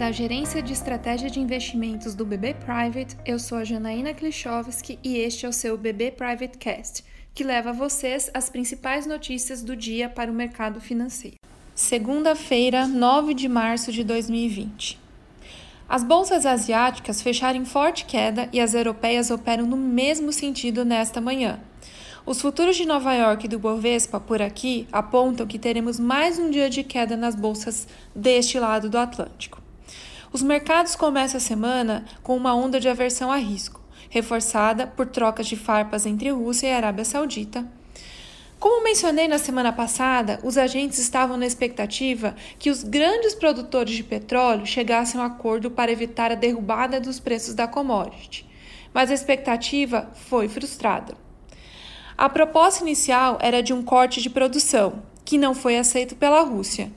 Da Gerência de Estratégia de Investimentos do BB Private, eu sou a Janaína Klichowski e este é o seu BB Private Cast, que leva a vocês as principais notícias do dia para o mercado financeiro. Segunda-feira, 9 de março de 2020. As bolsas asiáticas fecharam em forte queda e as europeias operam no mesmo sentido nesta manhã. Os futuros de Nova York e do Bovespa por aqui apontam que teremos mais um dia de queda nas bolsas deste lado do Atlântico. Os mercados começam a semana com uma onda de aversão a risco, reforçada por trocas de farpas entre Rússia e Arábia Saudita. Como mencionei na semana passada, os agentes estavam na expectativa que os grandes produtores de petróleo chegassem a um acordo para evitar a derrubada dos preços da commodity, mas a expectativa foi frustrada. A proposta inicial era de um corte de produção, que não foi aceito pela Rússia,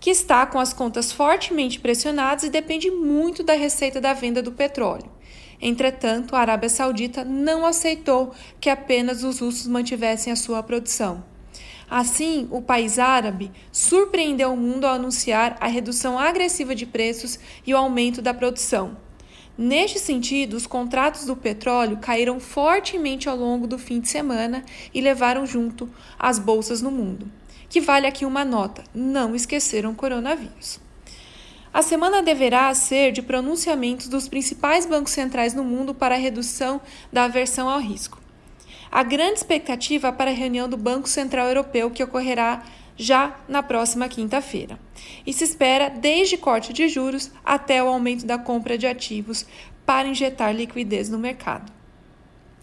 que está com as contas fortemente pressionadas e depende muito da receita da venda do petróleo. Entretanto, a Arábia Saudita não aceitou que apenas os russos mantivessem a sua produção. Assim, o país árabe surpreendeu o mundo ao anunciar a redução agressiva de preços e o aumento da produção. Neste sentido, os contratos do petróleo caíram fortemente ao longo do fim de semana e levaram junto as bolsas no mundo que vale aqui uma nota: não esqueceram coronavírus. A semana deverá ser de pronunciamentos dos principais bancos centrais no mundo para a redução da aversão ao risco. A grande expectativa para a reunião do Banco Central Europeu, que ocorrerá já na próxima quinta-feira. E se espera desde corte de juros até o aumento da compra de ativos para injetar liquidez no mercado.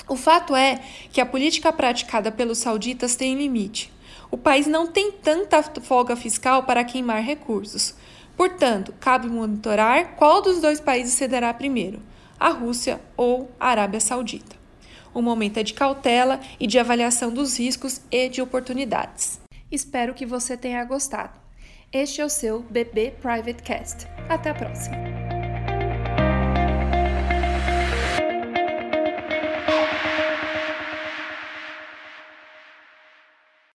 O fato é que a política praticada pelos sauditas tem limite o país não tem tanta folga fiscal para queimar recursos. Portanto, cabe monitorar qual dos dois países cederá primeiro, a Rússia ou a Arábia Saudita. O momento é de cautela e de avaliação dos riscos e de oportunidades. Espero que você tenha gostado. Este é o seu BB Private Cast. Até a próxima!